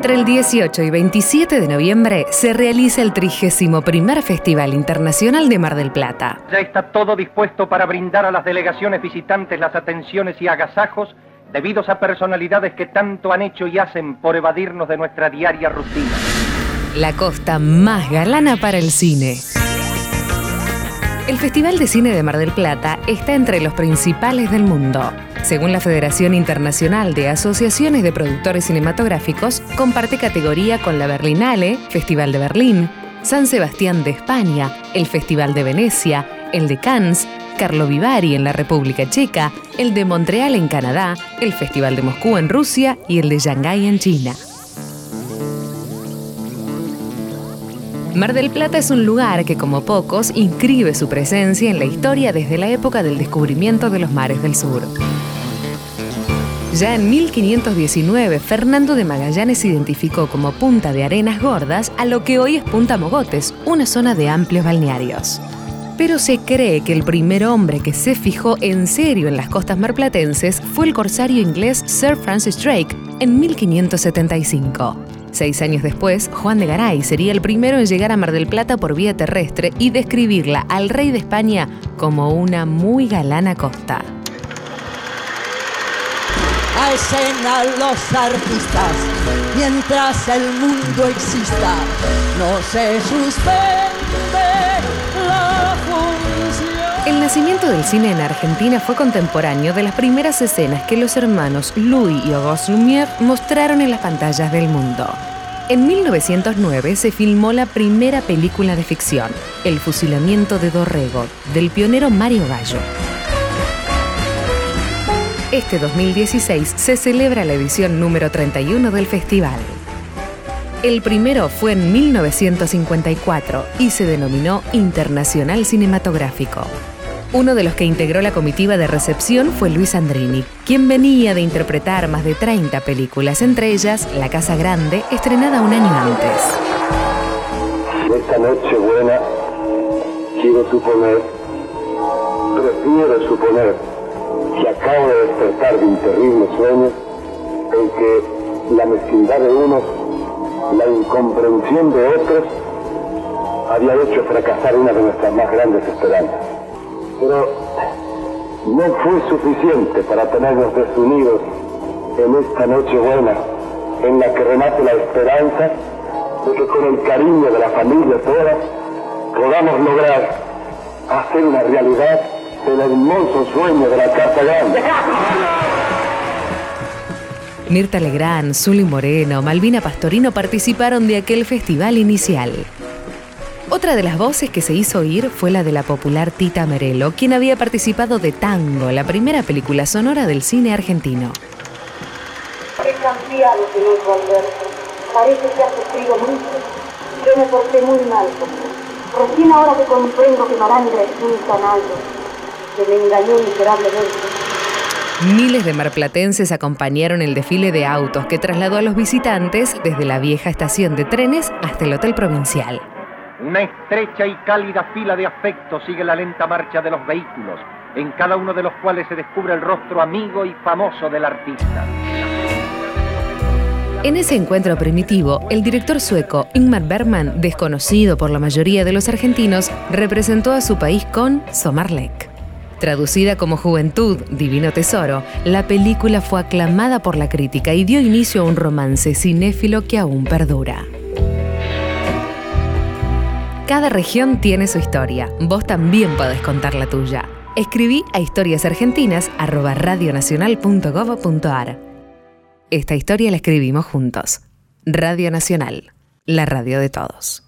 Entre el 18 y 27 de noviembre se realiza el 31 Festival Internacional de Mar del Plata. Ya está todo dispuesto para brindar a las delegaciones visitantes las atenciones y agasajos debidos a personalidades que tanto han hecho y hacen por evadirnos de nuestra diaria rutina. La costa más galana para el cine. El Festival de Cine de Mar del Plata está entre los principales del mundo. Según la Federación Internacional de Asociaciones de Productores Cinematográficos, comparte categoría con la Berlinale, Festival de Berlín, San Sebastián de España, el Festival de Venecia, el de Cannes, Carlo Vivari en la República Checa, el de Montreal en Canadá, el Festival de Moscú en Rusia y el de Shanghái en China. Mar del Plata es un lugar que, como pocos, inscribe su presencia en la historia desde la época del descubrimiento de los mares del sur. Ya en 1519, Fernando de Magallanes identificó como Punta de Arenas Gordas a lo que hoy es Punta Mogotes, una zona de amplios balnearios. Pero se cree que el primer hombre que se fijó en serio en las costas marplatenses fue el corsario inglés Sir Francis Drake en 1575. Seis años después, Juan de Garay sería el primero en llegar a Mar del Plata por vía terrestre y describirla al rey de España como una muy galana costa a escena los artistas. Mientras el mundo exista, no se suspende nacimiento del cine en Argentina fue contemporáneo de las primeras escenas que los hermanos Louis y Auguste Lumière mostraron en las pantallas del mundo. En 1909 se filmó la primera película de ficción, El fusilamiento de Dorrego, del pionero Mario Gallo. Este 2016 se celebra la edición número 31 del festival. El primero fue en 1954 y se denominó Internacional Cinematográfico. Uno de los que integró la comitiva de recepción fue Luis Andrini, quien venía de interpretar más de 30 películas, entre ellas La Casa Grande, estrenada un año antes. Esta noche buena, quiero suponer, prefiero suponer que acabo de despertar de un terrible sueño en que la mezquindad de unos, la incomprensión de otros, había hecho fracasar una de nuestras más grandes esperanzas. Pero no fue suficiente para tenernos desunidos en esta noche buena, en la que remate la esperanza de que con el cariño de la familia toda podamos lograr hacer una realidad el hermoso sueño de la Casa Grande. Mirta Legrand, Zully Moreno, Malvina Pastorino participaron de aquel festival inicial. Otra de las voces que se hizo oír fue la de la popular Tita Merelo, quien había participado de Tango, la primera película sonora del cine argentino. He cambiado, señor Alberto. Parece que ha sufrido mucho. Yo me porté muy mal Recién ahora que comprendo que Marandra es un canallo me engañó miserablemente. Miles de marplatenses acompañaron el desfile de autos que trasladó a los visitantes desde la vieja estación de trenes hasta el Hotel Provincial. Una estrecha y cálida fila de afectos sigue la lenta marcha de los vehículos, en cada uno de los cuales se descubre el rostro amigo y famoso del artista. En ese encuentro primitivo, el director sueco Ingmar Bergman, desconocido por la mayoría de los argentinos, representó a su país con Somarlek. Traducida como Juventud, Divino Tesoro, la película fue aclamada por la crítica y dio inicio a un romance cinéfilo que aún perdura. Cada región tiene su historia. Vos también podés contar la tuya. Escribí a historiasargentinas@radionacional.gov.ar. Esta historia la escribimos juntos. Radio Nacional, la radio de todos.